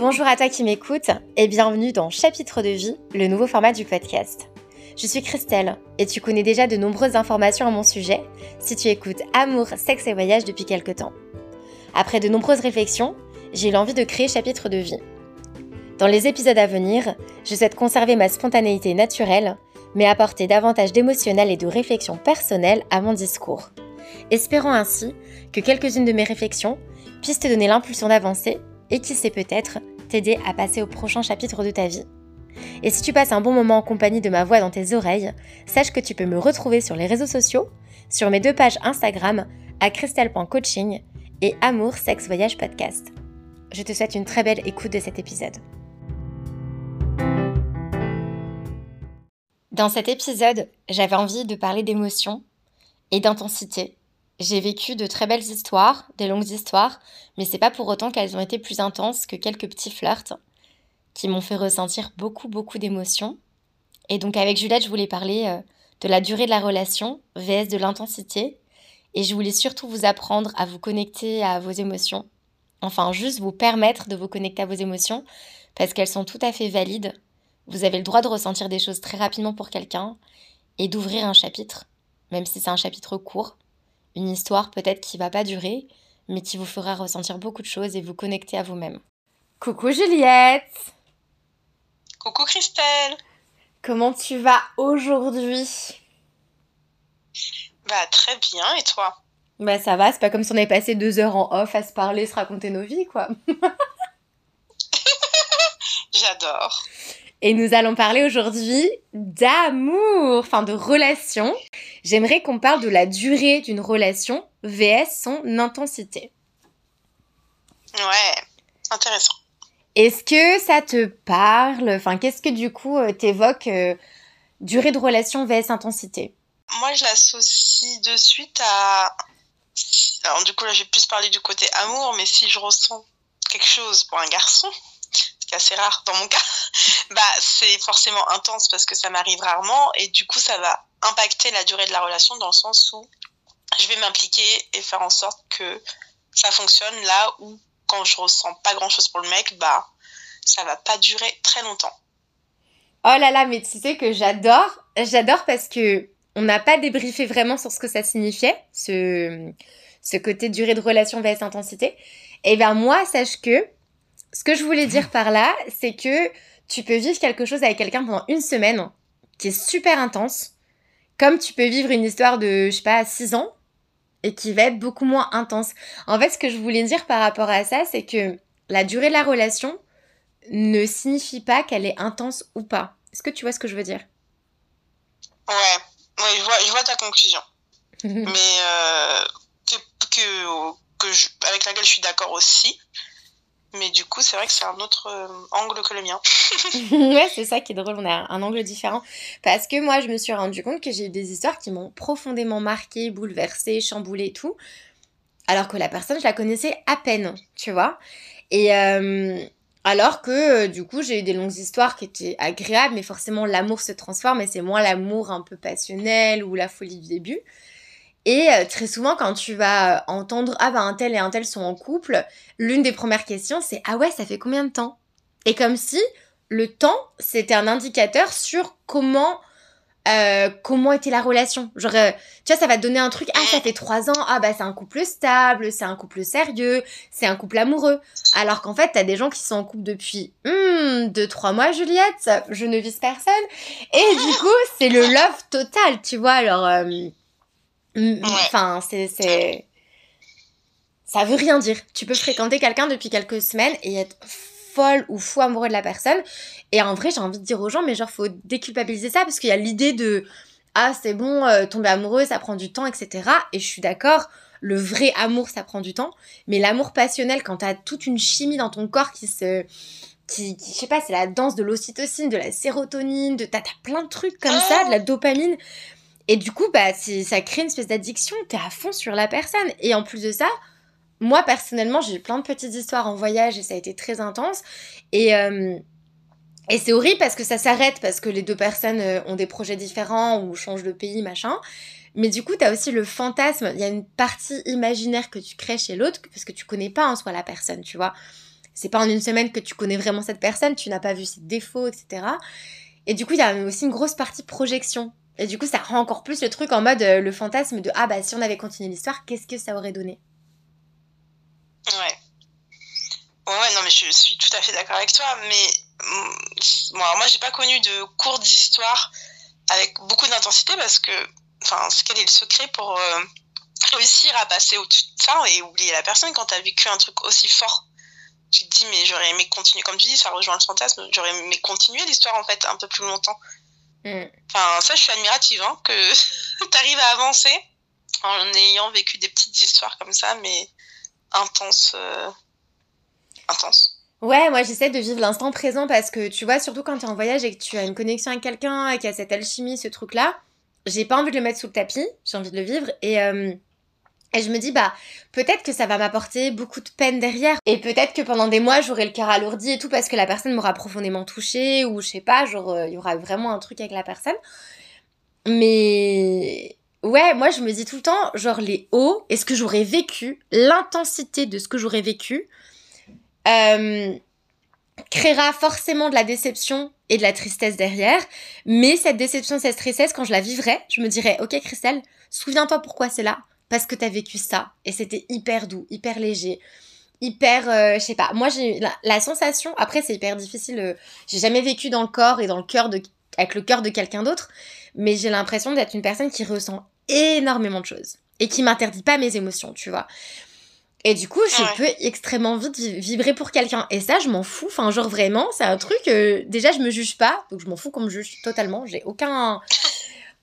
Bonjour à toi qui m'écoute et bienvenue dans Chapitre de vie, le nouveau format du podcast. Je suis Christelle et tu connais déjà de nombreuses informations à mon sujet si tu écoutes Amour, sexe et voyage depuis quelque temps. Après de nombreuses réflexions, j'ai eu l'envie de créer Chapitre de vie. Dans les épisodes à venir, je souhaite conserver ma spontanéité naturelle, mais apporter davantage d'émotionnel et de réflexion personnelle à mon discours. Espérant ainsi que quelques-unes de mes réflexions puissent te donner l'impulsion d'avancer et qui sait peut-être t'aider à passer au prochain chapitre de ta vie. Et si tu passes un bon moment en compagnie de ma voix dans tes oreilles, sache que tu peux me retrouver sur les réseaux sociaux, sur mes deux pages Instagram à christelle.coaching et Amour, Sexe, Voyage Podcast. Je te souhaite une très belle écoute de cet épisode. Dans cet épisode, j'avais envie de parler d'émotion et d'intensité j'ai vécu de très belles histoires, des longues histoires, mais c'est pas pour autant qu'elles ont été plus intenses que quelques petits flirts qui m'ont fait ressentir beaucoup, beaucoup d'émotions. Et donc avec Juliette, je voulais parler euh, de la durée de la relation, vs de l'intensité, et je voulais surtout vous apprendre à vous connecter à vos émotions. Enfin, juste vous permettre de vous connecter à vos émotions, parce qu'elles sont tout à fait valides. Vous avez le droit de ressentir des choses très rapidement pour quelqu'un, et d'ouvrir un chapitre, même si c'est un chapitre court une histoire peut-être qui va pas durer, mais qui vous fera ressentir beaucoup de choses et vous connecter à vous-même. Coucou Juliette Coucou Christelle Comment tu vas aujourd'hui? Bah très bien, et toi? Bah ça va, c'est pas comme si on avait passé deux heures en off à se parler, se raconter nos vies, quoi. J'adore. Et nous allons parler aujourd'hui d'amour, enfin de relation. J'aimerais qu'on parle de la durée d'une relation vs son intensité. Ouais, intéressant. Est-ce que ça te parle? Enfin, qu'est-ce que du coup euh, t'évoques euh, durée de relation vs intensité? Moi, je l'associe de suite à. Alors, du coup, là, j'ai plus parlé du côté amour, mais si je ressens quelque chose pour un garçon, assez rare dans mon cas, bah c'est forcément intense parce que ça m'arrive rarement et du coup ça va impacter la durée de la relation dans le sens où je vais m'impliquer et faire en sorte que ça fonctionne là où quand je ressens pas grand chose pour le mec, bah ça va pas durer très longtemps. Oh là là, mais tu sais que j'adore, j'adore parce que on n'a pas débriefé vraiment sur ce que ça signifiait, ce, côté durée de relation vs intensité. Et bien moi, sache que ce que je voulais dire par là, c'est que tu peux vivre quelque chose avec quelqu'un pendant une semaine qui est super intense, comme tu peux vivre une histoire de, je sais pas, 6 ans et qui va être beaucoup moins intense. En fait, ce que je voulais dire par rapport à ça, c'est que la durée de la relation ne signifie pas qu'elle est intense ou pas. Est-ce que tu vois ce que je veux dire? Ouais, ouais je, vois, je vois ta conclusion. Mais euh, que, que, je, avec laquelle je suis d'accord aussi. Mais du coup, c'est vrai que c'est un autre euh, angle que le mien. ouais, c'est ça qui est drôle, on a un angle différent. Parce que moi, je me suis rendu compte que j'ai eu des histoires qui m'ont profondément marqué, bouleversée, chamboulée et tout. Alors que la personne, je la connaissais à peine, tu vois. Et euh, alors que, euh, du coup, j'ai eu des longues histoires qui étaient agréables, mais forcément, l'amour se transforme et c'est moins l'amour un peu passionnel ou la folie du début. Et euh, très souvent, quand tu vas euh, entendre Ah bah un tel et un tel sont en couple, l'une des premières questions c'est Ah ouais, ça fait combien de temps? Et comme si le temps c'était un indicateur sur comment. Euh, comment était la relation Genre, tu vois, ça va te donner un truc, ah, ça fait trois ans, ah, bah, c'est un couple stable, c'est un couple sérieux, c'est un couple amoureux. Alors qu'en fait, t'as des gens qui sont en couple depuis, hmm, deux, trois mois, Juliette, je ne vise personne. Et du coup, c'est le love total, tu vois, alors, Enfin, c'est. Ça veut rien dire. Tu peux fréquenter quelqu'un depuis quelques semaines et être folle ou fou amoureux de la personne. Et en vrai, j'ai envie de dire aux gens, mais genre, faut déculpabiliser ça parce qu'il y a l'idée de Ah, c'est bon, euh, tomber amoureux, ça prend du temps, etc. Et je suis d'accord, le vrai amour, ça prend du temps. Mais l'amour passionnel, quand t'as toute une chimie dans ton corps qui se. Qui, je sais pas, c'est la danse de l'ocytocine, de la sérotonine, de t'as as plein de trucs comme ça, de la dopamine. Et du coup, bah, ça crée une espèce d'addiction, t'es à fond sur la personne. Et en plus de ça, moi personnellement, j'ai eu plein de petites histoires en voyage et ça a été très intense. Et, euh, et c'est horrible parce que ça s'arrête, parce que les deux personnes euh, ont des projets différents ou changent de pays, machin. Mais du coup, t'as aussi le fantasme, il y a une partie imaginaire que tu crées chez l'autre, parce que tu connais pas en soi la personne, tu vois. C'est pas en une semaine que tu connais vraiment cette personne, tu n'as pas vu ses défauts, etc. Et du coup, il y a aussi une grosse partie projection. Et du coup, ça rend encore plus le truc en mode euh, le fantasme de ah bah si on avait continué l'histoire, qu'est-ce que ça aurait donné? Ouais. Ouais, non, mais je suis tout à fait d'accord avec toi. Mais mm, bon, alors moi, j'ai pas connu de cours d'histoire avec beaucoup d'intensité parce que, enfin, quel est le secret pour euh, réussir à passer au-dessus de ça et oublier la personne quand tu as vécu un truc aussi fort? Tu te dis, mais j'aurais aimé continuer, comme tu dis, ça rejoint le fantasme, j'aurais aimé continuer l'histoire en fait un peu plus longtemps. Mm. Enfin, ça, je suis admirative, hein, que tu arrives à avancer en ayant vécu des petites histoires comme ça, mais intenses. Euh, intenses. Ouais, moi j'essaie de vivre l'instant présent parce que tu vois, surtout quand tu es en voyage et que tu as une connexion avec quelqu'un et qu'il y a cette alchimie, ce truc-là, j'ai pas envie de le mettre sous le tapis, j'ai envie de le vivre et. Euh, et je me dis, bah, peut-être que ça va m'apporter beaucoup de peine derrière. Et peut-être que pendant des mois, j'aurai le cœur alourdi et tout parce que la personne m'aura profondément touchée ou je sais pas, genre, euh, il y aura vraiment un truc avec la personne. Mais ouais, moi, je me dis tout le temps, genre, les hauts et ce que j'aurais vécu, l'intensité de ce que j'aurais vécu, euh, créera forcément de la déception et de la tristesse derrière. Mais cette déception, cette tristesse, quand je la vivrai, je me dirai, ok, Christelle, souviens-toi pourquoi c'est là parce que t'as vécu ça et c'était hyper doux, hyper léger, hyper, euh, je sais pas. Moi j'ai la, sensation, après c'est hyper difficile, euh, j'ai jamais vécu dans le corps et dans le cœur de, avec le cœur de quelqu'un d'autre, mais j'ai l'impression d'être une personne qui ressent énormément de choses et qui m'interdit pas mes émotions, tu vois. Et du coup, je peux extrêmement vite vibrer pour quelqu'un. Et ça, je m'en fous. Enfin, genre vraiment, c'est un truc. Euh, déjà, je me juge pas. Donc, je m'en fous qu'on me juge totalement. J'ai aucun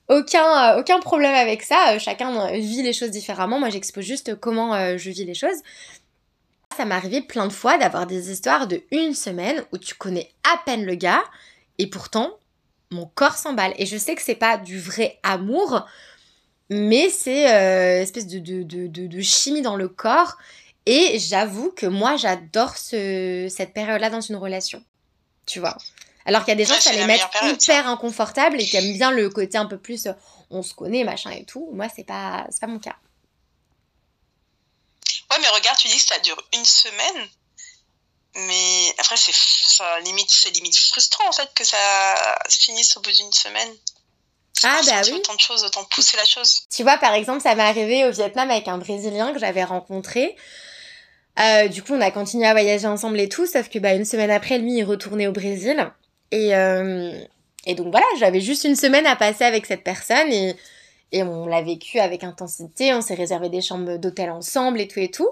aucun, euh, aucun problème avec ça. Euh, chacun euh, vit les choses différemment. Moi, j'expose juste comment je vis les choses. Ça m'est arrivé plein de fois d'avoir des histoires de une semaine où tu connais à peine le gars et pourtant mon corps s'emballe. Et je sais que c'est pas du vrai amour, mais c'est une espèce de, de, de, chimie dans le corps. Et j'avoue que moi, j'adore ce, cette période-là dans une relation. Tu vois? Alors qu'il y a des gens qui ça les met hyper inconfortables et qui aiment bien le côté un peu plus euh, on se connaît, machin et tout. Moi, c'est pas, pas mon cas. Ouais, mais regarde, tu dis que ça dure une semaine. Mais après, c'est limite, c'est limite frustrant en fait que ça finisse au bout d'une semaine. Ah bah oui. Autant de choses, autant pousser la chose. Tu vois, par exemple, ça m'est arrivé au Vietnam avec un Brésilien que j'avais rencontré. Euh, du coup, on a continué à voyager ensemble et tout, sauf que bah, une semaine après, lui, il retournait au Brésil. Et, euh, et donc voilà, j'avais juste une semaine à passer avec cette personne et, et on l'a vécu avec intensité. On s'est réservé des chambres d'hôtel ensemble et tout et tout.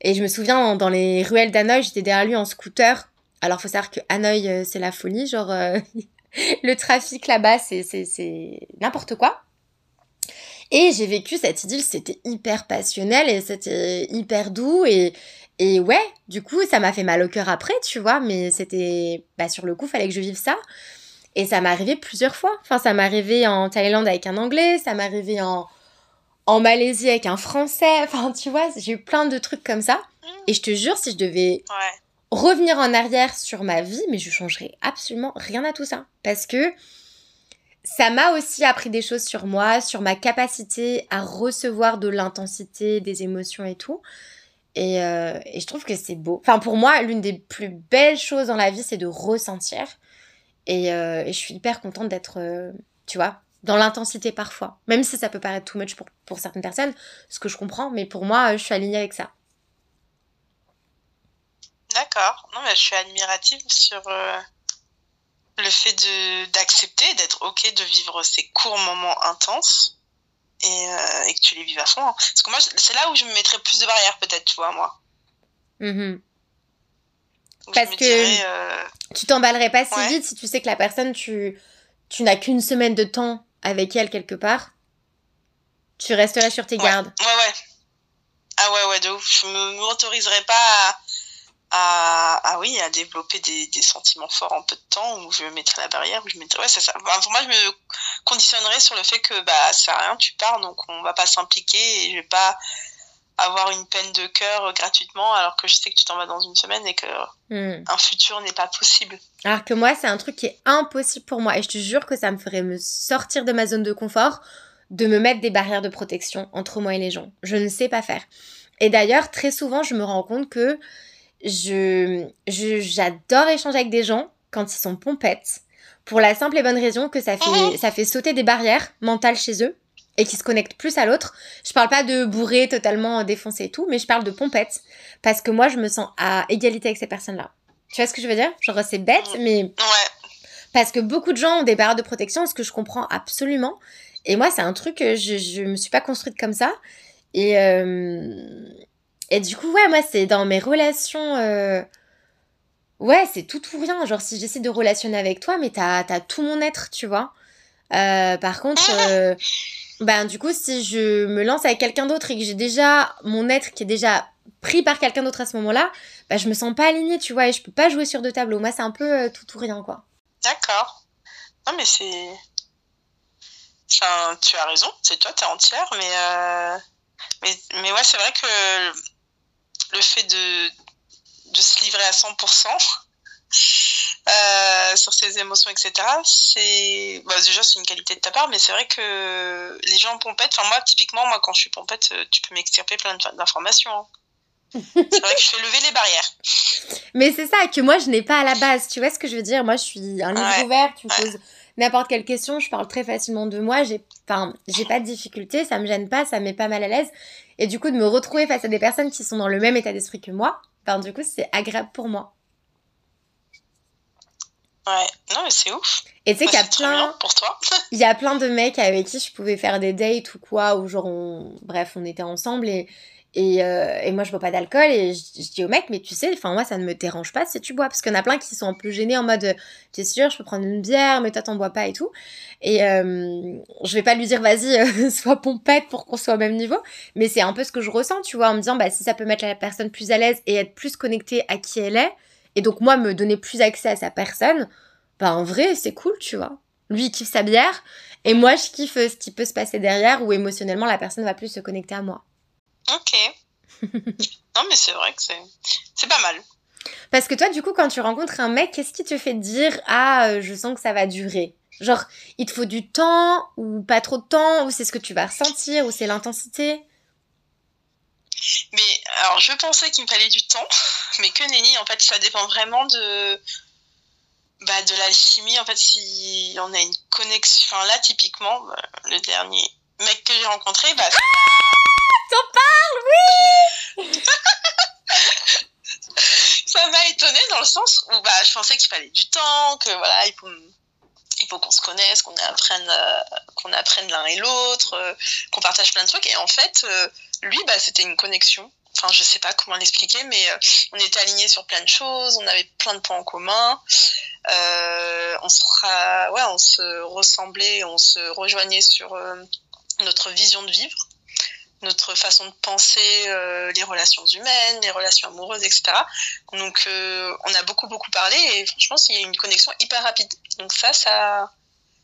Et je me souviens, dans les ruelles d'Hanoï, j'étais derrière lui en scooter. Alors, faut savoir que Hanoï, euh, c'est la folie. Genre, euh, le trafic là-bas, c'est n'importe quoi. Et j'ai vécu cette idylle, c'était hyper passionnel et c'était hyper doux. Et, et ouais, du coup, ça m'a fait mal au cœur après, tu vois, mais c'était. Bah, sur le coup, fallait que je vive ça. Et ça m'est arrivé plusieurs fois. Enfin, ça m'est arrivé en Thaïlande avec un Anglais, ça m'est arrivé en, en Malaisie avec un Français. Enfin, tu vois, j'ai eu plein de trucs comme ça. Et je te jure, si je devais revenir en arrière sur ma vie, mais je changerais absolument rien à tout ça. Parce que ça m'a aussi appris des choses sur moi, sur ma capacité à recevoir de l'intensité, des émotions et tout. Euh, et, je trouve que c'est beau. Enfin, pour moi, l'une des plus belles choses dans la vie, c'est de ressentir. Et, euh, je suis hyper contente d'être, euh, tu vois, dans l'intensité parfois. Même si ça peut paraître too much pour, pour certaines personnes, ce que je comprends, mais pour moi, je suis alignée avec ça. D'accord. Non, mais je suis admirative sur le fait d'accepter, d'être OK de vivre ces courts moments intenses euh, et, que tu les vives à fond. Hein. Parce que moi, c'est là où je me mettrais plus de barrières, peut-être, tu vois, moi. Mm-hmm. Parce que euh, tu t'emballerais pas si vite si tu sais que la personne, tu, tu n'as qu'une semaine de temps avec elle quelque part. Tu resterais sur tes gardes. Ouais, ouais. Ah ouais, ouais, de ouf. Je m'autoriserais pas à à, ah oui, à développer des, des, sentiments forts en peu de temps, où je mettrais la barrière, où je mettrais... Ouais, c'est ça. pour moi, je me conditionnerais sur le fait que, bah, c'est rien, tu pars, donc on va pas s'impliquer et je vais pas avoir une peine de cœur gratuitement alors que je sais que tu t'en vas dans une semaine et que hmm. un futur n'est pas possible. Alors que moi, c'est un truc qui est impossible pour moi et je te jure que ça me ferait me sortir de ma zone de confort de me mettre des barrières de protection entre moi et les gens. Je ne sais pas faire. Et d'ailleurs, très souvent, je me rends compte que je, j'adore échanger avec des gens quand ils sont pompettes, pour la simple et bonne raison que ça fait, mhm. ça fait sauter des barrières mentales chez eux et qui se connectent plus à l'autre. Je parle pas de bourré totalement défoncé et tout, mais je parle de pompettes parce que moi je me sens à égalité avec ces personnes-là. Tu vois ce que je veux dire? Genre c'est bête, mhm. mais ouais. parce que beaucoup de gens ont des barrières de protection, ce que je comprends absolument. Et moi c'est un truc que je je me suis pas construite comme ça et euh, et du coup ouais moi c'est dans mes relations euh, Ouais, c'est tout ou rien. Genre, si j'essaie de relationner avec toi, mais t'as as tout mon être, tu vois. Euh, par contre, euh, ben, du coup, si je me lance avec quelqu'un d'autre et que j'ai déjà mon être qui est déjà pris par quelqu'un d'autre à ce moment-là, ben, je me sens pas alignée, tu vois, et je peux pas jouer sur deux tableaux. Moi, c'est un peu tout ou rien, quoi. D'accord. Non, mais c'est. Enfin, tu as raison, c'est toi, t'es entière, mais, mais. Mais ouais, c'est vrai que le fait de de se livrer à 100% euh, sur ses émotions, etc. C'est bah, déjà c'est une qualité de ta part, mais c'est vrai que les gens pompettes. Enfin moi typiquement moi quand je suis pompette, euh, tu peux m'extirper plein d'informations. Hein. c'est vrai que je fais lever les barrières. Mais c'est ça que moi je n'ai pas à la base. Tu vois ce que je veux dire? Moi je suis un livre ouvert. Tu me poses n'importe quelle question, je parle très facilement de moi. J'ai, enfin, j'ai pas de difficulté, ça me gêne pas, ça me met pas mal à l'aise. Et du coup de me retrouver face à des personnes qui sont dans le même état d'esprit que moi, du coup, c'est agréable pour moi. Ouais, non, mais c'est ouf. Et tu sais qu'il y a plein. Pour toi. Il y a plein de mecs avec qui je pouvais faire des dates ou quoi, ou genre, on... bref, on était ensemble et et, euh, et, moi, je bois pas d'alcool et je, dis au mec, mais tu sais, enfin, moi, ça ne me dérange pas si tu bois. Parce qu'il y en a plein qui sont un peu gênés en mode, tu es sûr, je peux prendre une bière, mais toi, t'en bois pas et tout. Et euh, je vais pas lui dire, vas-y, euh, sois pompette pour qu'on soit au même niveau. Mais c'est un peu ce que je ressens, tu vois, en me disant, bah, si ça peut mettre la personne plus à l'aise et être plus connectée à qui elle est, et donc moi, me donner plus accès à sa personne, bah, en vrai, c'est cool, tu vois. Lui, il kiffe sa bière, et moi, je kiffe ce qui peut se passer derrière, où émotionnellement, la personne va plus se connecter à moi. Ok. non, mais c'est vrai que c'est pas mal. Parce que toi, du coup, quand tu rencontres un mec, qu'est-ce qui te fait dire Ah, euh, je sens que ça va durer? Genre, il te faut du temps ou pas trop de temps Ou c'est ce que tu vas ressentir Ou c'est l'intensité? Mais alors, je pensais qu'il me fallait du temps, mais que nenni, en fait, ça dépend vraiment de. Bah, de l'alchimie, en fait, si on a une connexion. Enfin, là, typiquement, bah, le dernier mec que j'ai rencontré, bah, T'en parles, oui Ça m'a étonné dans le sens où bah, je pensais qu'il fallait du temps, que voilà, il faut, qu'on se connaisse, qu'on apprenne, euh, qu'on apprenne l'un et l'autre, euh, qu'on partage plein de trucs. Et en fait, euh, lui, bah, c'était une connexion. Enfin, je sais pas comment l'expliquer, mais on était alignés sur plein de choses, on avait plein de points en commun. on se ressemblait, on se rejoignait sur notre vision de vivre notre façon de penser euh, les relations humaines, les relations amoureuses, etc. Donc euh, on a beaucoup beaucoup parlé et franchement il y a une connexion hyper rapide. Donc ça, ça,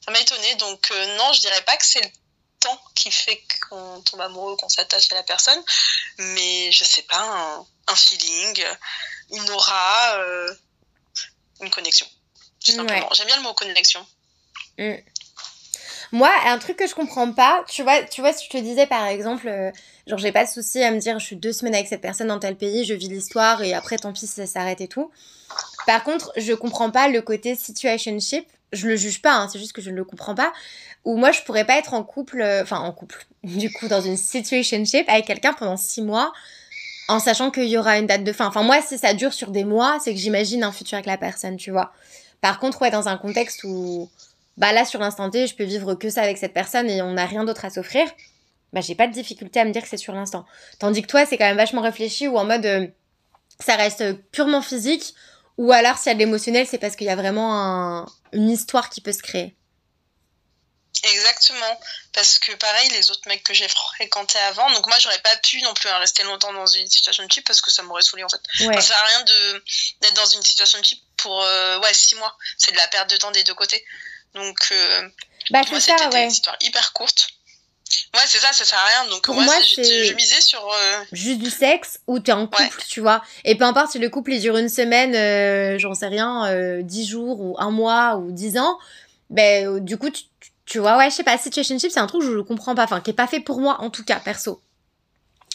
ça m'a étonné. Donc euh, non, je dirais pas que c'est le temps qui fait qu'on tombe amoureux, qu'on s'attache à la personne, mais je sais pas, un, feeling, une aura, une connexion. Tout simplement. J'aime bien le mot connexion. Mm. Moi, un truc que je comprends pas, tu vois, tu vois, si je te disais par exemple, euh, genre j'ai pas de souci à me dire je suis deux semaines avec cette personne dans tel pays, je vis l'histoire et après tant pis si ça s'arrête et tout. Par contre, je comprends pas le côté situationship. Je le juge pas, hein, c'est juste que je ne le comprends pas. Ou moi, je pourrais pas être en couple, euh, enfin en couple, du coup, dans une situationship avec quelqu'un pendant six mois en sachant qu'il y aura une date de fin. Enfin, moi, si ça dure sur des mois, c'est que j'imagine un futur avec la personne, tu vois. Par contre, ouais, dans un contexte où bah là sur l'instant T, je peux vivre que ça avec cette personne et on n'a rien d'autre à s'offrir, bah j'ai pas de difficulté à me dire que c'est sur l'instant. Tandis que toi, c'est quand même vachement réfléchi ou en mode euh, ça reste purement physique ou alors si y a de l'émotionnel, c'est parce qu'il y a vraiment une histoire qui peut se créer. Exactement, parce que pareil, les autres mecs que j'ai fréquentés avant, donc moi j'aurais pas pu non plus hein, rester longtemps dans une situation de type parce que ça m'aurait saoulé en fait. Ça sert à rien d'être dans une situation de type pour euh, ouais six mois, c'est de la perte de temps des deux côtés. Donc, euh, bah, c'est ça, ouais. une histoire hyper courte. Ouais, c'est ça, ça sert à rien. Donc, Pour moi, c'est je misais sur. Euh, juste du sexe ou t'es en couple, tu vois. Et peu importe si le couple il dure une semaine, euh, j'en sais rien, dix jours ou un mois ou dix ans, ben, du coup, tu, tu vois, ouais, je sais pas, situationship, c'est un truc que je ne comprends pas, enfin, qui est pas fait pour moi, en tout cas, perso.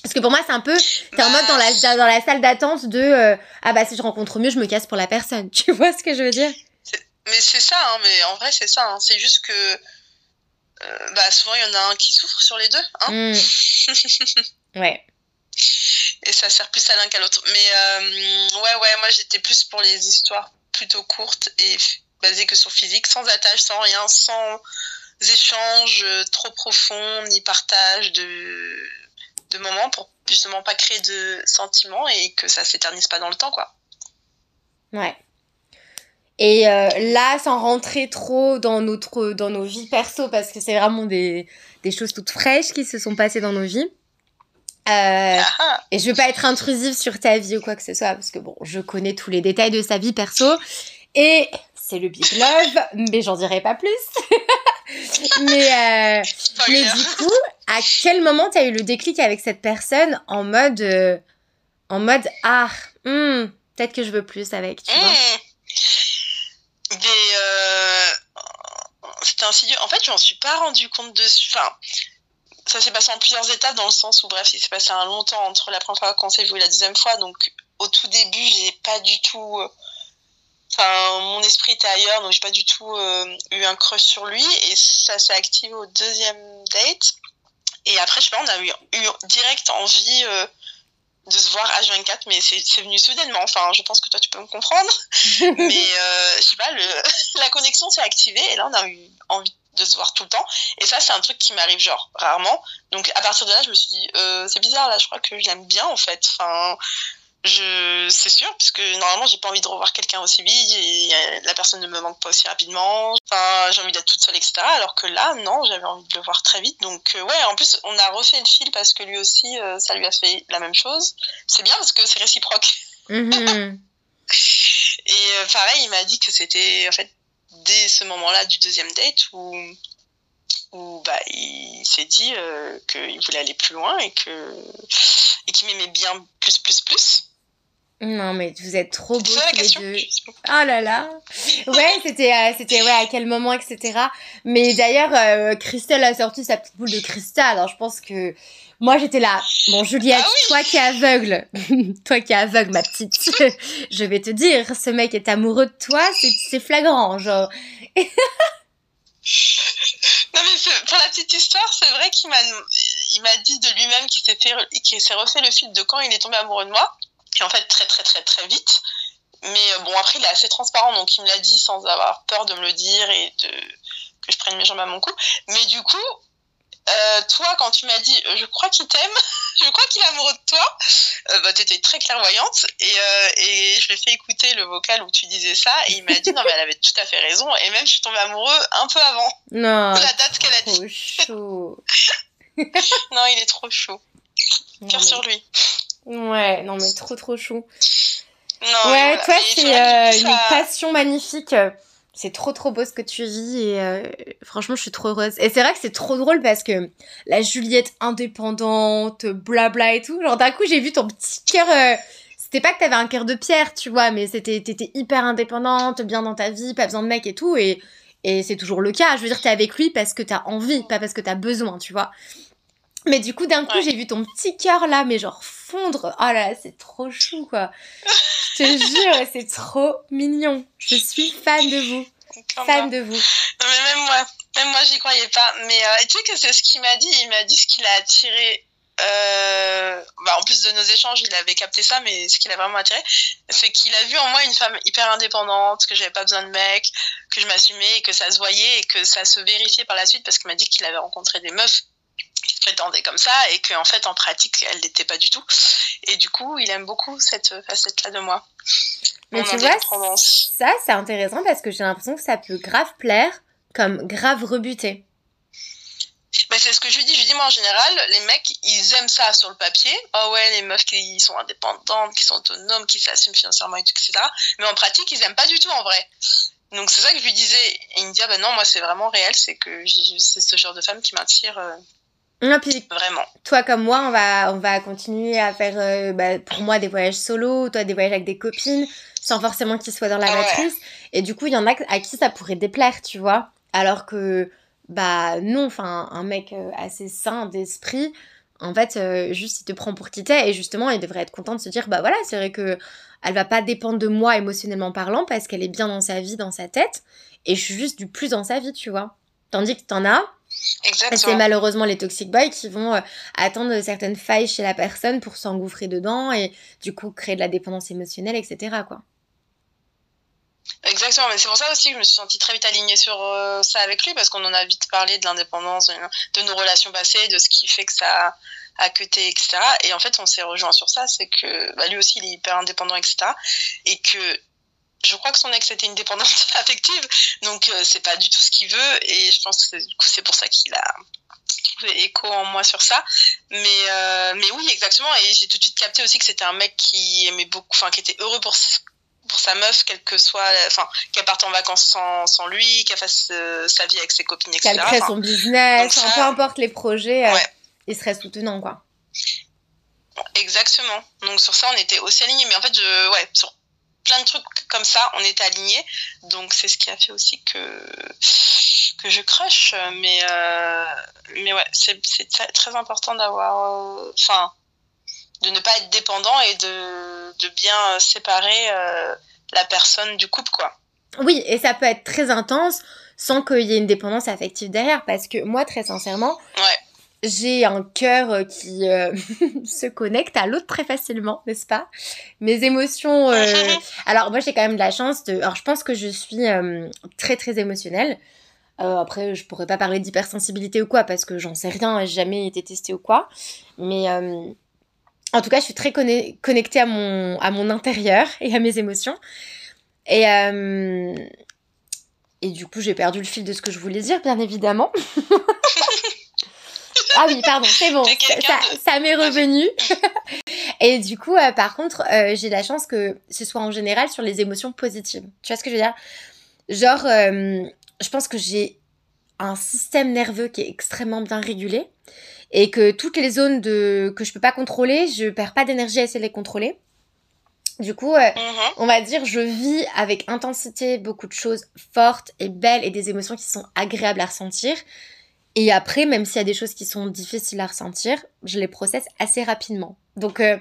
Parce que pour moi, c'est un peu, t'es en mode dans la, dans la salle d'attente de, euh, ah bah si je rencontre mieux, je me casse pour la personne. Tu vois ce que je veux dire? Mais c'est ça, hein, mais en vrai, c'est ça. Hein. C'est juste que, euh, bah souvent, il y en a un qui souffre sur les deux. Hein mmh. ouais. Et ça sert plus à l'un qu'à l'autre. Mais euh, ouais, ouais, moi j'étais plus pour les histoires plutôt courtes et basées que sur physique, sans attache, sans rien, sans échanges trop profonds, ni partage de de moments pour justement pas créer de sentiments et que ça s'éternise pas dans le temps, quoi. Ouais. Et euh, là, sans rentrer trop dans, notre, dans nos vies perso, parce que c'est vraiment des, des, choses toutes fraîches qui se sont passées dans nos vies. Euh, et je veux pas être intrusive sur ta vie ou quoi que ce soit, parce que bon, je connais tous les détails de sa vie perso. Et c'est le big love, mais j'en dirai pas plus. mais, euh, mais du coup, à quel moment tu as eu le déclic avec cette personne en mode, euh, en mode ah, hmm, peut-être que je veux plus avec, tu vois? Hmm. euh, C'était insidieux. En fait, je m'en suis pas rendu compte de. Enfin, ça s'est passé en plusieurs étapes dans le sens où, bref, il s'est passé un long temps entre la première fois qu'on s'est vu et la deuxième fois. Donc, au tout début, j'ai pas du tout Enfin, mon esprit était ailleurs, donc j'ai pas du tout euh, eu un crush sur lui. Et ça s'est activé au deuxième date. Et après, je sais pas, on a eu, eu direct envie euh, de se voir H24, mais c'est venu soudainement. Enfin, je pense que toi, tu peux me comprendre. mais euh, je sais pas, le, la connexion s'est activée et là, on a eu envie de se voir tout le temps. Et ça, c'est un truc qui m'arrive genre rarement. Donc à partir de là, je me suis dit, euh, c'est bizarre là, je crois que je l'aime bien en fait. Enfin, je c'est sûr parce que normalement j'ai pas envie de revoir quelqu'un aussi vite et euh, la personne ne me manque pas aussi rapidement. Enfin j'ai envie d'être toute seule etc alors que là non j'avais envie de le voir très vite. Donc euh, ouais en plus on a refait le fil parce que lui aussi euh, ça lui a fait la même chose. C'est bien parce que c'est réciproque. Mm-hmm. et pareil il m'a dit que c'était en fait dès ce moment là du deuxième date où où bah, il s'est dit qu'il voulait aller plus loin et que et qu'il m'aimait bien plus plus plus non, mais vous êtes trop beaux tous les deux. Oh là là. Ouais, c'était, euh, c'était, ouais, à quel moment, etc. Mais d'ailleurs, euh, Christelle a sorti sa petite boule de cristal. Alors, je pense que moi, j'étais là. Bon, Juliette, ah toi qui es aveugle, toi qui es aveugle, ma petite, je vais te dire, ce mec est amoureux de toi, c'est, flagrant, genre. non, mais pour la petite histoire, c'est vrai qu'il m'a, il m'a dit de lui-même qu'il s'est fait, qu'il s'est refait le fil de quand il est tombé amoureux de moi en fait très très très très vite. Mais euh, bon, après, il est assez transparent, donc il me l'a dit sans avoir peur de me le dire et que je prenne mes jambes à mon cou. Mais du coup, euh, toi, quand tu m'as dit, je crois qu'il t'aime, je crois qu'il est amoureux de toi, euh, bah, tu étais très clairvoyante et, et je lui ai fait écouter le vocal où tu disais ça et il m'a dit, non, mais elle avait tout à fait raison et même je suis tombée amoureux un peu avant non, la date qu'elle a dit. Chaud. non, il est trop chaud. Cœur sur lui. Ouais, non mais trop trop chou. ouais, toi c'est euh, une passion magnifique. C'est trop trop beau ce que tu vis et euh, franchement je suis trop heureuse. Et c'est vrai que c'est trop drôle parce que la Juliette indépendante, blabla et tout, genre d'un coup j'ai vu ton petit cœur... Euh, c'était pas que t'avais un cœur de pierre, tu vois, mais c'était t'étais hyper indépendante, bien dans ta vie, pas besoin de mec et tout. Et, et c'est toujours le cas. Je veux dire, t'es avec lui parce que t'as envie, pas parce que t'as besoin, tu vois. Mais du coup, d'un coup, j'ai vu ton petit cœur là, mais genre fondre. Oh là, c'est trop chou, quoi. Je te jure, c'est trop mignon. Je suis fan de vous. fan de vous. Non, mais même moi, même moi, j'y croyais pas. Mais euh, tu sais que c'est ce qu'il m'a dit. Il m'a dit ce qu'il a attiré. Euh, bah, en plus de nos échanges, il avait capté ça, mais ce qu'il a vraiment attiré, c'est qu'il a vu en moi une femme hyper indépendante, que j'avais pas besoin de mec, que je m'assumais, et que ça se voyait et que ça se vérifiait par la suite parce qu'il m'a dit qu'il avait rencontré des meufs prétendait comme ça et qu'en fait en pratique elle l'était pas du tout et du coup il aime beaucoup cette facette là de moi mais tu vois ça c'est intéressant parce que j'ai l'impression que ça peut grave plaire comme grave rebuter mais c'est ce que je lui dis. Je lui dis, moi, en général, les mecs, ils aiment ça sur le papier. Oh ouais, les meufs qui sont indépendantes, qui sont autonomes, qui s'assument financièrement, etc. Mais en pratique, ils aiment pas du tout en vrai. Donc c'est ça que je lui disais. Et il me dit, ah ben non, moi, c'est vraiment réel. C'est que c'est ce genre de femme qui m'attire. Euh, non, puis, Vraiment. Toi comme moi, on va, on va continuer à faire, euh, bah, pour moi, des voyages solo, toi des voyages avec des copines, sans forcément qu'ils soient dans la matrice. Et du coup, il y en a à qui ça pourrait déplaire, tu vois. Alors que, bah non, enfin, un mec euh, assez sain d'esprit, En fait, euh, juste il te prend pour qui t'es et justement, il devrait être content de se dire bah voilà, c'est vrai que elle va pas dépendre de moi émotionnellement parlant parce qu'elle est bien dans sa vie, dans sa tête et je suis juste du plus dans sa vie, tu vois. Tandis que t'en as c'est malheureusement les toxic boys qui vont euh, attendre certaines failles chez la personne pour s'engouffrer dedans et du coup créer de la dépendance émotionnelle, etc. Quoi. Exactement, mais c'est pour ça aussi que je me suis sentie très vite alignée sur euh, ça avec lui, parce qu'on en a vite parlé de l'indépendance, de nos relations passées, de ce qui fait que ça a cuté, etc. Et en fait, on s'est rejoint sur ça, c'est que bah, lui aussi, il est hyper indépendant, etc. Et que je crois que son ex était une dépendance affective, donc euh, c'est pas du tout ce qu'il veut, et je pense que c'est pour ça qu'il a trouvé écho en moi sur ça. Mais, euh, mais oui, exactement, et j'ai tout de suite capté aussi que c'était un mec qui aimait beaucoup, enfin, qui était heureux pour pour sa meuf, quelle que soit, enfin, qu'elle parte en vacances sans, sans lui, qu'elle fasse euh, sa vie avec ses copines, etc. Qu'elle crée son business, peu importe les projets, il serait soutenant, quoi. Exactement. Donc sur ça, on était aussi alignés. Mais en fait, je, ouais, sur plein de trucs comme ça, on est alignés. Donc c'est ce qui a fait aussi que que je crush. Mais euh, mais ouais, c'est très important d'avoir, euh, enfin, de ne pas être dépendant et de, de bien séparer euh, la personne du couple, quoi. Oui, et ça peut être très intense sans qu'il y ait une dépendance affective derrière. Parce que moi, très sincèrement, ouais j'ai un cœur euh, qui euh, se connecte à l'autre très facilement, n'est-ce pas? Mes émotions. Euh, alors moi j'ai quand même de la chance de. Alors je pense que je suis très très émotionnelle. après je pourrais pas parler d'hypersensibilité ou quoi parce que j'en sais rien, j'ai jamais été testée ou quoi. Mais en tout cas je suis très connectée à mon à mon intérieur et à mes émotions. Et et du coup j'ai perdu le fil de ce que je voulais dire bien évidemment. Ah oui, pardon, c'est bon. Ça, m'est revenu. et du coup, euh, par contre, euh, j'ai la chance que ce soit en général sur les émotions positives. Tu vois ce que je veux dire? Genre, euh, je pense que j'ai un système nerveux qui est extrêmement bien régulé et que toutes les zones de que je peux pas contrôler, je perds pas d'énergie à essayer de les contrôler. Du coup, mhm. on va dire, je vis avec intensité beaucoup de choses fortes et belles et des émotions qui sont agréables à ressentir. Et après, même s'il y a des choses qui sont difficiles à ressentir, je les processe assez rapidement. Donc, euh,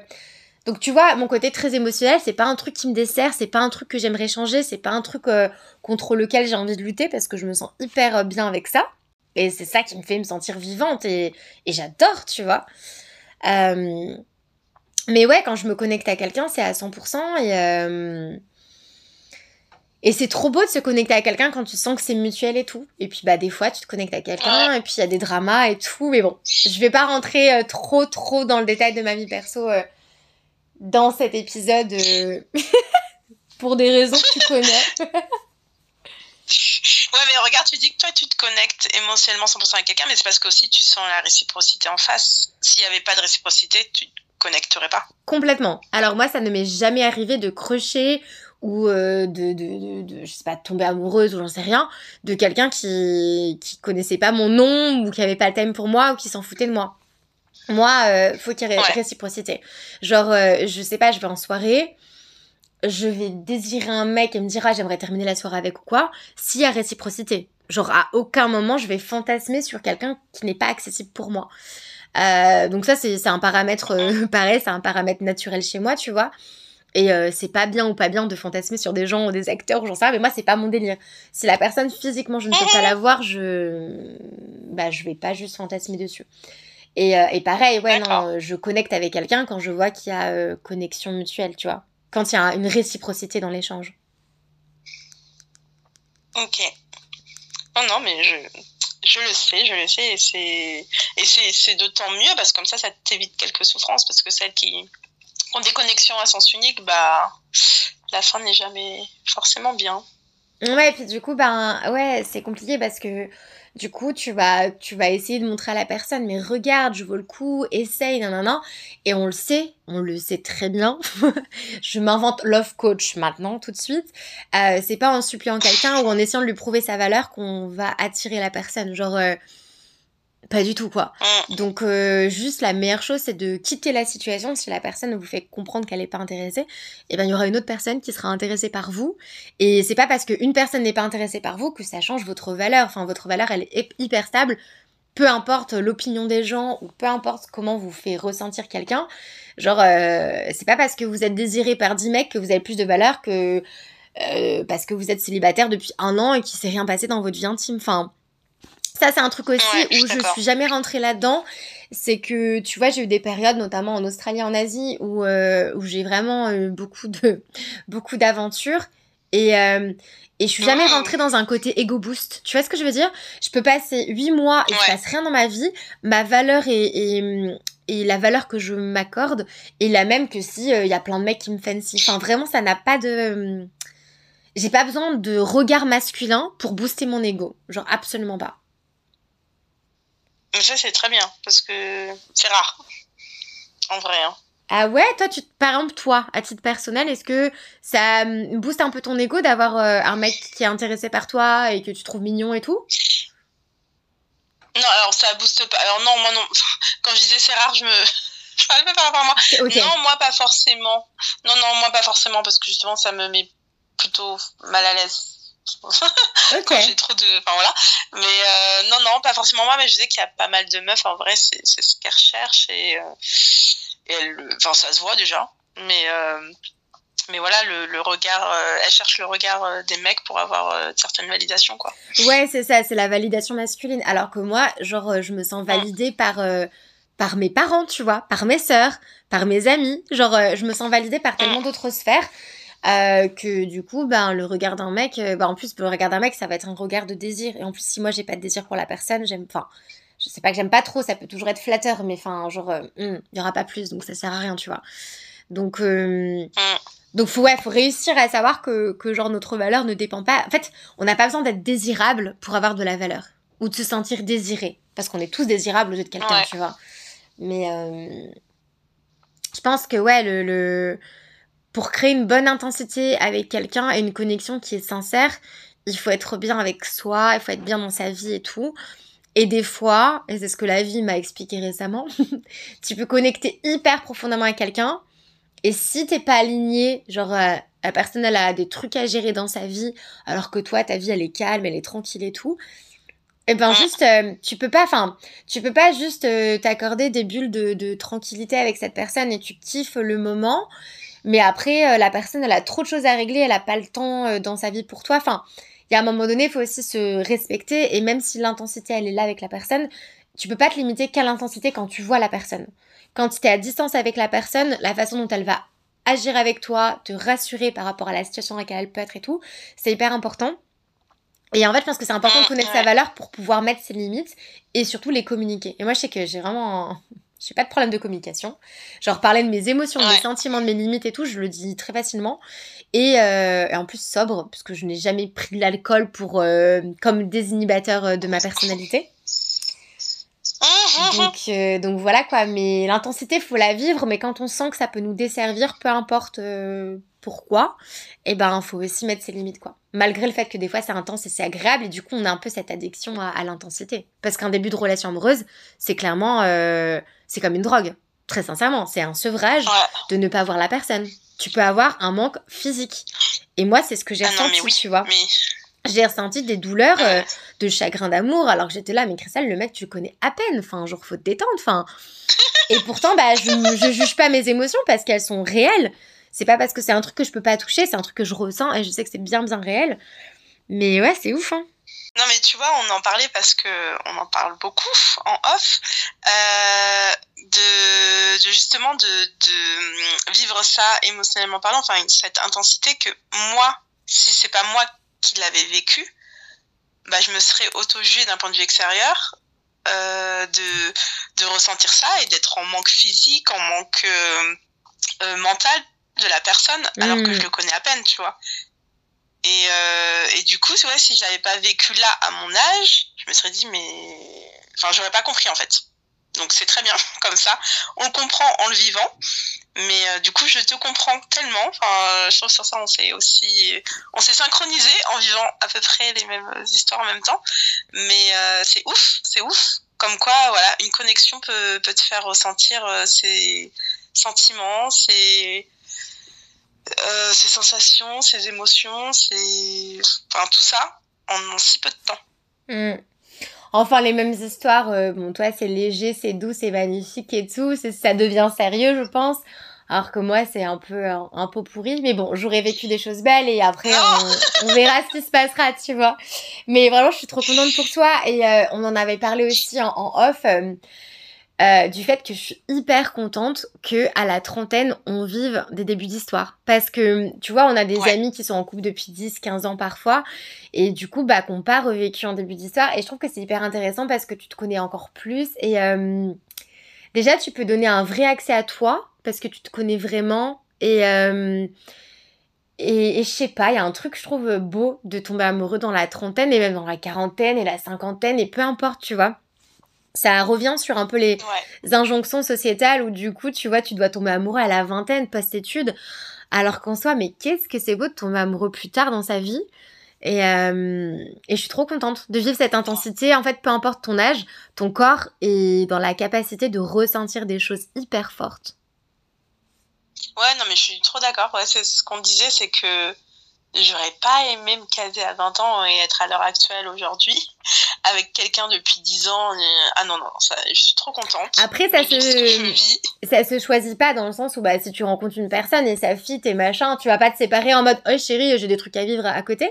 donc tu vois, mon côté très émotionnel, c'est pas un truc qui me dessert, c'est pas un truc que j'aimerais changer, c'est pas un truc euh, contre lequel j'ai envie de lutter parce que je me sens hyper euh, bien avec ça. Et c'est ça qui me fait me sentir vivante et, j'adore, tu vois. mais ouais, quand je me connecte à quelqu'un, c'est à 100% et et c'est trop beau de se connecter à quelqu'un quand tu sens que c'est mutuel et tout. Et puis bah des fois tu te connectes à quelqu'un et puis il y a des dramas et tout. Mais bon, je vais pas rentrer euh, trop trop dans le détail de ma vie perso euh, dans cet épisode euh, pour des raisons que tu connais. ouais mais regarde, tu dis que toi tu te connectes émotionnellement 100% avec quelqu'un, mais c'est parce que aussi tu sens la réciprocité en face. S'il y avait pas de réciprocité, tu te connecterais pas. Complètement. Alors moi ça ne m'est jamais arrivé de crocher ou euh, de, de, de, je sais pas, tomber amoureuse ou j'en sais rien, de quelqu'un qui, qui connaissait pas mon nom ou qui avait pas le thème pour moi ou qui s'en foutait de moi. Moi, euh, faut qu'il y ait réciprocité. Genre, euh, je sais pas, je vais en soirée, je vais désirer un mec et me dire, ah, j'aimerais terminer la soirée avec ou quoi, s'il y a réciprocité. Genre, à aucun moment, je vais fantasmer sur quelqu'un qui n'est pas accessible pour moi. Euh, donc ça, c'est un paramètre, pareil, c'est un paramètre naturel chez moi, tu vois. Et euh, c'est pas bien ou pas bien de fantasmer sur des gens ou des acteurs ou j'en sais rien, mais moi c'est pas mon délire. Si la personne physiquement je ne peux pas la voir, je bah je vais pas juste fantasmer dessus. Et, euh, et pareil, ouais, non, je connecte avec quelqu'un quand je vois qu'il y a euh, connexion mutuelle, tu vois. Quand il y a une réciprocité dans l'échange. Ok. Non, non, mais je, je le sais, je le sais, et c'est, et c'est, d'autant mieux parce que comme ça, ça t'évite quelques souffrances parce que celles qui, des connexions à sens unique, bah, la fin n'est jamais forcément bien. Ouais, et puis du coup, ben, ouais, c'est compliqué parce que du coup, tu vas, tu vas essayer de montrer à la personne, mais regarde, je vaux le coup, essaye, nan, nan, nan. Et on le sait, on le sait très bien. je m'invente love coach maintenant, tout de suite. Euh, c'est pas en suppliant quelqu'un ou en essayant de lui prouver sa valeur qu'on va attirer la personne. Genre, euh, pas du tout, quoi. Mm. Donc, euh, juste la meilleure chose, c'est de quitter la situation. Si la personne vous fait comprendre qu'elle n'est pas intéressée, et eh ben, il y aura une autre personne qui sera intéressée par vous. Et c'est pas parce qu'une personne n'est pas intéressée par vous que ça change votre valeur. Enfin, votre valeur, elle est hyper stable. peu importe l'opinion des gens ou peu importe comment vous fait ressentir quelqu'un, genre, euh, c'est pas parce que vous êtes désiré par 10 mecs que vous avez plus de valeur que euh, parce que vous êtes célibataire depuis un an et qu'il s'est rien passé dans votre vie intime. Enfin, ça, c'est un truc aussi où je suis jamais rentrée là-dedans. C'est que, tu vois, j'ai eu des périodes, notamment en Australie, en Asie, où, euh, où j'ai vraiment eu beaucoup de beaucoup d'aventures. Et, et je suis jamais ah. rentrée dans un côté ego boost. Tu vois ce que je veux dire? Je peux passer huit mois et ouais. je passe rien dans ma vie. Ma valeur est, et la valeur que je m'accorde est la même que si il euh, y a plein de mecs qui me fancy. Enfin, vraiment, ça n'a pas de. J'ai pas besoin de regard masculin pour booster mon ego. Genre, absolument pas. Mais ça, c'est très bien parce que c'est rare. En vrai. Hein. Ah ouais, toi, tu, par exemple, toi, à titre personnel, est-ce que ça booste un peu ton ego d'avoir euh, un mec qui est intéressé par toi et que tu trouves mignon et tout? Non, alors ça booste pas. Alors non, moi non. Quand je disais c'est rare, je me. je parle pas par rapport à moi. Non, moi pas forcément. Non, non, moi pas forcément parce que justement ça me met plutôt mal à l'aise. J'ai trop de. Enfin voilà. Mais euh, non, non, pas forcément moi, mais je sais qu'il y a pas mal de meufs, en vrai, c'est ce qu'elles recherchent et. Euh, et elle, enfin, ça se voit déjà. Mais, euh, mais voilà, le, le regard, euh, elle cherche le regard des mecs pour avoir certaines validations, quoi. Ouais, c'est ça, c'est la validation masculine. Alors que moi, genre, je me sens validée par, par mes parents, tu vois, par mes sœurs, par mes amis. Genre, je me sens validée par tellement d'autres sphères. Que du coup, ben, le regard d'un mec, ben, en plus, le regard d'un mec, ça va être un regard de désir. Et en plus, si moi, j'ai pas de désir pour la personne, j'aime. Enfin, je sais pas que j'aime pas trop, ça peut toujours être flatteur, mais enfin, genre, euh, hmm, il y aura pas plus, donc ça sert à rien, tu vois. Donc, euh, donc faut, ouais, faut réussir à savoir que, que, genre, notre valeur ne dépend pas. En fait, on n'a pas besoin d'être désirable pour avoir de la valeur, ou de se sentir désiré, parce qu'on est tous désirables aux yeux de quelqu'un, tu vois. Mais euh, je pense que, ouais, le, le, pour créer une bonne intensité avec quelqu'un et une connexion qui est sincère, il faut être bien avec soi, il faut être bien dans sa vie et tout. Et des fois, et c'est ce que la vie m'a expliqué récemment, tu peux connecter hyper profondément avec quelqu'un. Et si t'es pas aligné, genre euh, la personne elle a des trucs à gérer dans sa vie, alors que toi ta vie elle est calme, elle est tranquille et tout. Et eh ben juste, euh, tu peux pas, enfin, tu peux pas juste euh, t'accorder des bulles de, de, tranquillité avec cette personne et tu kiffes le moment, mais après la personne elle a trop de choses à régler, elle a pas le temps dans sa vie pour toi. Enfin, il y a un moment donné, il faut aussi se respecter et même si l'intensité elle est là avec la personne, tu peux pas te limiter qu'à l'intensité quand tu vois la personne. Quand tu es à distance avec la personne, la façon dont elle va agir avec toi, te rassurer par rapport à la situation dans laquelle elle peut être et tout, c'est hyper important. Et en fait, je pense que c'est important de connaître sa valeur pour pouvoir mettre ses limites et surtout les communiquer. Et moi, je sais que j'ai vraiment j'ai pas de problème de communication. Genre parler de mes émotions, de mes sentiments, de mes limites et tout, je le dis très facilement. Euh, et, en plus sobre, parce que je n'ai jamais pris de l'alcool pour euh, comme désinhibateur euh, de ma personnalité. Donc, donc voilà quoi, mais l'intensité, faut la vivre, mais quand on sent que ça peut nous desservir, peu importe pourquoi, et eh ben faut aussi mettre ses limites quoi. Malgré le fait que des fois c'est intense et c'est agréable, et du coup on a un peu cette addiction à, l'intensité. Parce qu'un début de relation amoureuse, c'est clairement, c'est comme une drogue. Très sincèrement, c'est un sevrage de ne pas voir la personne tu peux avoir un manque physique. Et moi, c'est ce que j'ai ah ressenti, tu vois. J'ai ressenti des douleurs euh, de chagrin d'amour, alors que j'étais là, mais Christelle, le mec, tu le connais à peine. Enfin, genre, faut te détendre. Enfin. Et pourtant, bah, je, je juge pas mes émotions parce qu'elles sont réelles. C'est pas parce que c'est un truc que je peux pas toucher, c'est un truc que je ressens et je sais que c'est bien, bien réel. Mais ouais, c'est ouf, hein. Non, mais tu vois, on en parlait parce que on en parle beaucoup en off, euh, de, justement de, de, vivre ça émotionnellement parlant, enfin cette intensité que moi, si c'est pas moi qui l'avais vécu, bah, je me serais auto-jugée d'un point de vue extérieur euh, de, de ressentir ça et d'être en manque physique, en manque euh, euh mental de la personne, alors que je mm. le connais à peine, tu vois. Et, et du coup, ouais, si j'avais pas vécu là à mon âge, je me serais dit, mais. Enfin, j'aurais pas compris en fait. Donc c'est très bien comme ça. On le comprend en le vivant. Mais euh, du coup, je te comprends tellement. Enfin, je trouve sur ça, on s'est aussi, on s'est synchronisé en vivant à peu près les mêmes histoires en même temps. Mais euh, c'est ouf, c'est ouf. Comme quoi, voilà, une connexion peut, te faire ressentir euh, ses sentiments, ses, euh, sensations, ses émotions, ses... Enfin, tout ça en, si peu de temps. Hmm. Enfin les mêmes histoires. euh, bon, toi c'est léger, c'est doux, c'est magnifique et tout. c'est- Ça devient sérieux, je pense. Alors que moi c'est un peu un, un pot pourri. Mais bon, j'aurais vécu des choses belles et après on, on verra ce qui se passera, tu vois. Mais vraiment, je suis trop contente pour toi et euh, on en avait parlé aussi en, en off. euh, euh, du fait que je suis hyper contente que à la trentaine on vive des débuts d'histoire. Parce que tu vois on a des Ouais. amis qui sont en couple depuis 10 15 ans parfois. Et du coup bah qu'on pas revécu en début d'histoire. Et je trouve que c'est hyper intéressant parce que tu te connais encore plus. Et euh, déjà tu peux donner un vrai accès à toi parce que tu te connais vraiment. Et euh, et, et je sais pas, il y a un truc que je trouve beau de tomber amoureux dans la trentaine et même dans la quarantaine et la cinquantaine et peu importe, tu vois. Ça revient sur un peu les, Ouais. injonctions sociétales où du coup, tu vois, tu dois tomber amoureux à la vingtaine, post-études, alors qu'en soi, mais qu'est-ce que c'est beau de tomber amoureux plus tard dans sa vie. Et, euh, et je suis trop contente de vivre cette intensité. En fait, peu importe ton âge, ton corps est dans la capacité de ressentir des choses hyper fortes. Ouais, non, mais je suis trop d'accord. Ouais, c'est ce qu'on disait, c'est que j'aurais pas aimé me caser à 20 ans et être à l'heure actuelle aujourd'hui avec quelqu'un depuis 10 ans. et- Ah non, non, ça, je suis trop contente. Après, ça se, ça se choisit pas dans le sens où bah, si tu rencontres une personne et ça fit et machin, tu vas pas te séparer en mode Oh chérie, j'ai des trucs à vivre à côté.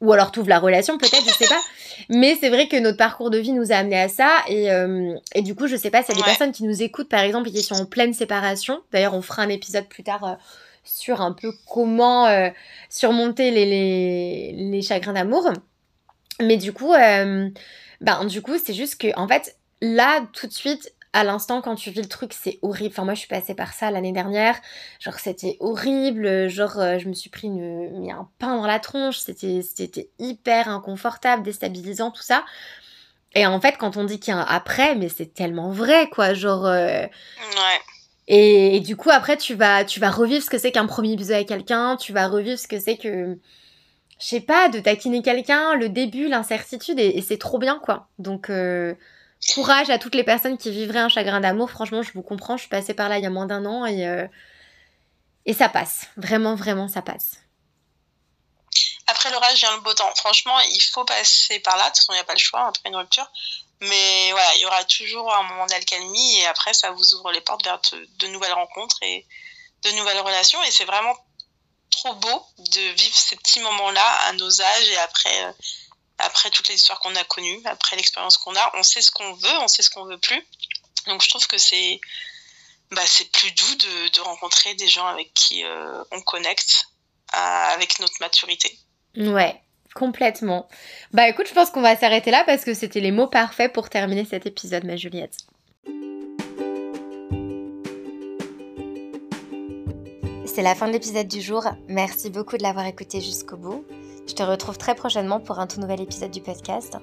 Ou alors t'ouvres la relation, peut-être, je sais pas. Mais c'est vrai que notre parcours de vie nous a amené à ça. Et, euh, et du coup, je sais pas s'il y a des Ouais. personnes qui nous écoutent, par exemple, et qui sont en pleine séparation. D'ailleurs, on fera un épisode plus tard euh, sur un peu comment euh, surmonter les, les, les chagrins d'amour. Mais du coup, euh, ben, du coup, c'est juste que, en fait, là, tout de suite, à l'instant, quand tu vis le truc, c'est horrible. Enfin, moi, je suis passée par ça l'année dernière. Genre, c'était horrible. Genre, euh, je me suis pris une, mis un pain dans la tronche. C'était, hyper inconfortable, déstabilisant, tout ça. Et en fait, quand on dit qu'il y a un après, mais c'est tellement vrai, quoi. Genre, Ouais. Et, du coup, après, tu vas, tu vas revivre ce que c'est qu'un premier bisou avec quelqu'un. Tu vas revivre ce que c'est que, je sais pas, de taquiner quelqu'un, le début, l'incertitude. Et, c'est trop bien, quoi. Donc, euh, courage à toutes les personnes qui vivraient un chagrin d'amour. Franchement, je vous comprends. Je suis passée par là il y a moins d'un an et, euh, et ça passe. Vraiment, vraiment, ça passe. Après l'orage vient le beau temps. Franchement, il faut passer par là. De toute façon, il n'y a pas le choix après une rupture. Mais voilà, il y aura toujours un moment d'alcalmie et après, ça vous ouvre les portes vers de, nouvelles rencontres et de nouvelles relations. Et c'est vraiment trop beau de vivre ces petits moments-là à nos âges et après, euh, après toutes les histoires qu'on a connues, après l'expérience qu'on a. On sait ce qu'on veut, on sait ce qu'on veut plus. Donc je trouve que c'est bah, plus doux de, de rencontrer des gens avec qui euh, on connecte avec notre maturité. Ouais, complètement. Bah écoute, je pense qu'on va s'arrêter là parce que c'était les mots parfaits pour terminer cet épisode, ma Juliette. C'est la fin de l'épisode du jour. Merci beaucoup de l'avoir écouté jusqu'au bout. Je te retrouve très prochainement pour un tout nouvel épisode du podcast.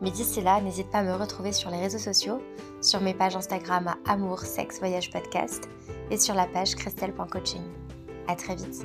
Mais d'ici là, n'hésite pas à me retrouver sur les réseaux sociaux, sur mes pages Instagram à Amour, Sexe, Voyage Podcast et sur la page christelle.coaching. À très vite.